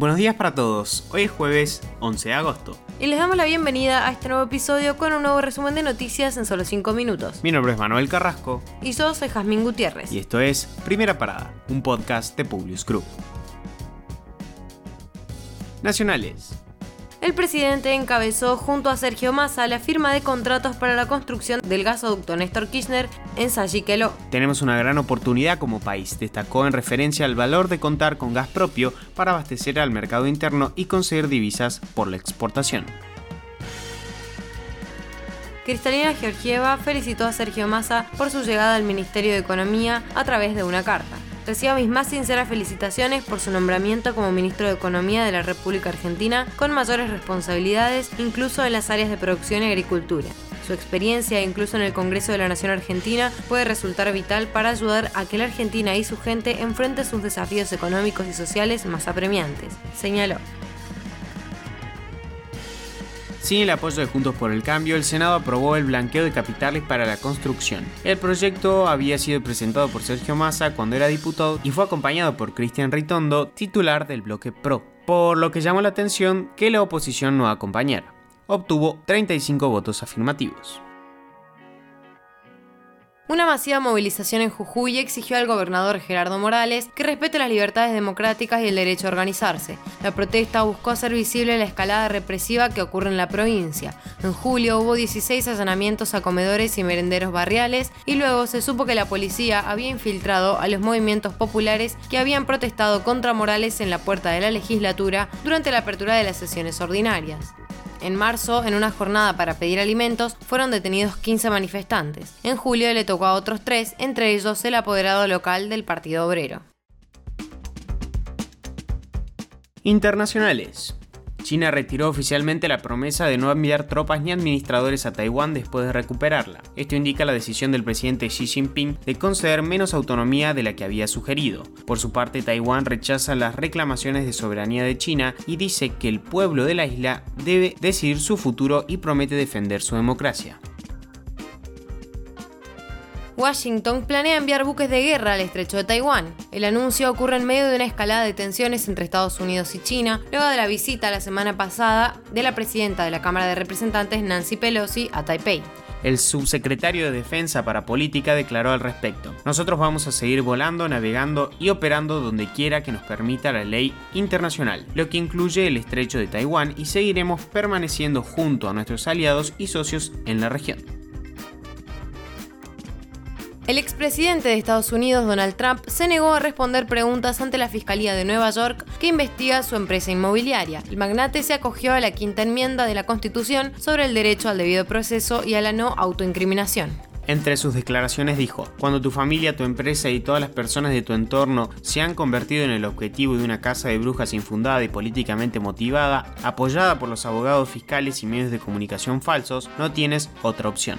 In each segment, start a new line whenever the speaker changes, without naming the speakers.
Buenos días para todos, hoy es jueves 11 de agosto.
Y les damos la bienvenida a este nuevo episodio con un nuevo resumen de noticias en solo 5 minutos.
Mi nombre es Manuel Carrasco.
Y yo soy Jazmín Gutiérrez.
Y esto es Primera Parada, un podcast de Publius Group. Nacionales.
El presidente encabezó junto a Sergio Massa la firma de contratos para la construcción del gasoducto Néstor Kirchner en Sayiqueló.
Tenemos una gran oportunidad como país, destacó en referencia al valor de contar con gas propio para abastecer al mercado interno y conseguir divisas por la exportación.
Cristalina Georgieva felicitó a Sergio Massa por su llegada al Ministerio de Economía a través de una carta. Recibo mis más sinceras felicitaciones por su nombramiento como ministro de Economía de la República Argentina, con mayores responsabilidades incluso en las áreas de producción y agricultura. Su experiencia, incluso en el Congreso de la Nación Argentina, puede resultar vital para ayudar a que la Argentina y su gente enfrenten sus desafíos económicos y sociales más apremiantes, señaló.
Sin el apoyo de Juntos por el Cambio, el Senado aprobó el blanqueo de capitales para la construcción. El proyecto había sido presentado por Sergio Massa cuando era diputado y fue acompañado por Cristian Ritondo, titular del bloque PRO, por lo que llamó la atención que la oposición no acompañara. Obtuvo 35 votos afirmativos.
Una masiva movilización en Jujuy exigió al gobernador Gerardo Morales que respete las libertades democráticas y el derecho a organizarse. La protesta buscó hacer visible la escalada represiva que ocurre en la provincia. En julio hubo 16 allanamientos a comedores y merenderos barriales y luego se supo que la policía había infiltrado a los movimientos populares que habían protestado contra Morales en la puerta de la legislatura durante la apertura de las sesiones ordinarias. En marzo, en una jornada para pedir alimentos, fueron detenidos 15 manifestantes. En julio le tocó a otros tres, entre ellos el apoderado local del Partido Obrero.
Internacionales. China retiró oficialmente la promesa de no enviar tropas ni administradores a Taiwán después de recuperarla. Esto indica la decisión del presidente Xi Jinping de conceder menos autonomía de la que había sugerido. Por su parte, Taiwán rechaza las reclamaciones de soberanía de China y dice que el pueblo de la isla debe decidir su futuro y promete defender su democracia.
Washington planea enviar buques de guerra al estrecho de Taiwán. El anuncio ocurre en medio de una escalada de tensiones entre Estados Unidos y China, luego de la visita la semana pasada de la presidenta de la Cámara de Representantes, Nancy Pelosi, a Taipei.
El subsecretario de Defensa para Política declaró al respecto, nosotros vamos a seguir volando, navegando y operando donde quiera que nos permita la ley internacional, lo que incluye el estrecho de Taiwán y seguiremos permaneciendo junto a nuestros aliados y socios en la región.
El expresidente de Estados Unidos, Donald Trump, se negó a responder preguntas ante la Fiscalía de Nueva York que investiga su empresa inmobiliaria. El magnate se acogió a la quinta enmienda de la Constitución sobre el derecho al debido proceso y a la no autoincriminación.
Entre sus declaraciones dijo, cuando tu familia, tu empresa y todas las personas de tu entorno se han convertido en el objetivo de una casa de brujas infundada y políticamente motivada, apoyada por los abogados fiscales y medios de comunicación falsos, no tienes otra opción.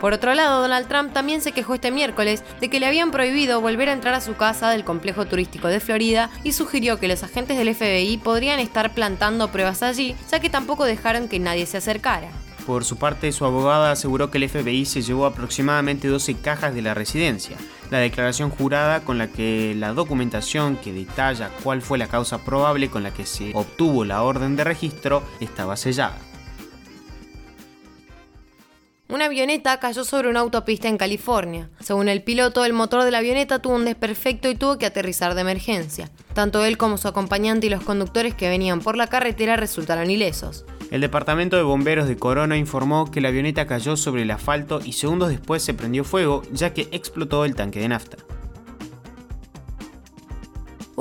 Por otro lado, Donald Trump también se quejó este miércoles de que le habían prohibido volver a entrar a su casa del complejo turístico de Florida y sugirió que los agentes del FBI podrían estar plantando pruebas allí, ya que tampoco dejaron que nadie se acercara.
Por su parte, su abogada aseguró que el FBI se llevó aproximadamente 12 cajas de la residencia. La declaración jurada con la que la documentación que detalla cuál fue la causa probable con la que se obtuvo la orden de registro estaba sellada.
Una avioneta cayó sobre una autopista en California. Según el piloto, el motor de la avioneta tuvo un desperfecto y tuvo que aterrizar de emergencia. Tanto él como su acompañante y los conductores que venían por la carretera resultaron ilesos.
El departamento de bomberos de Corona informó que la avioneta cayó sobre el asfalto y segundos después se prendió fuego ya que explotó el tanque de nafta.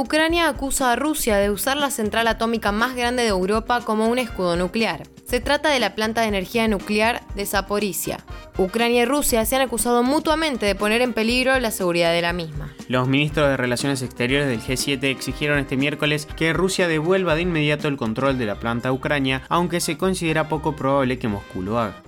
Ucrania acusa a Rusia de usar la central atómica más grande de Europa como un escudo nuclear. Se trata de la planta de energía nuclear de Zaporizhia. Ucrania y Rusia se han acusado mutuamente de poner en peligro la seguridad de la misma.
Los ministros de Relaciones Exteriores del G7 exigieron este miércoles que Rusia devuelva de inmediato el control de la planta a Ucrania, aunque se considera poco probable que Moscú lo haga.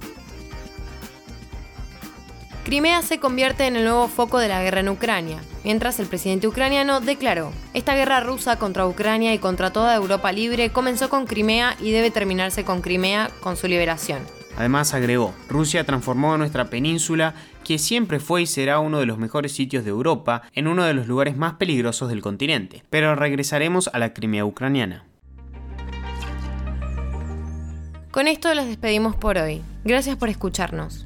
Crimea se convierte en el nuevo foco de la guerra en Ucrania, mientras el presidente ucraniano declaró, esta guerra rusa contra Ucrania y contra toda Europa libre comenzó con Crimea y debe terminarse con Crimea con su liberación.
Además agregó, Rusia transformó nuestra península, que siempre fue y será uno de los mejores sitios de Europa, en uno de los lugares más peligrosos del continente. Pero regresaremos a la Crimea ucraniana.
Con esto los despedimos por hoy. Gracias por escucharnos.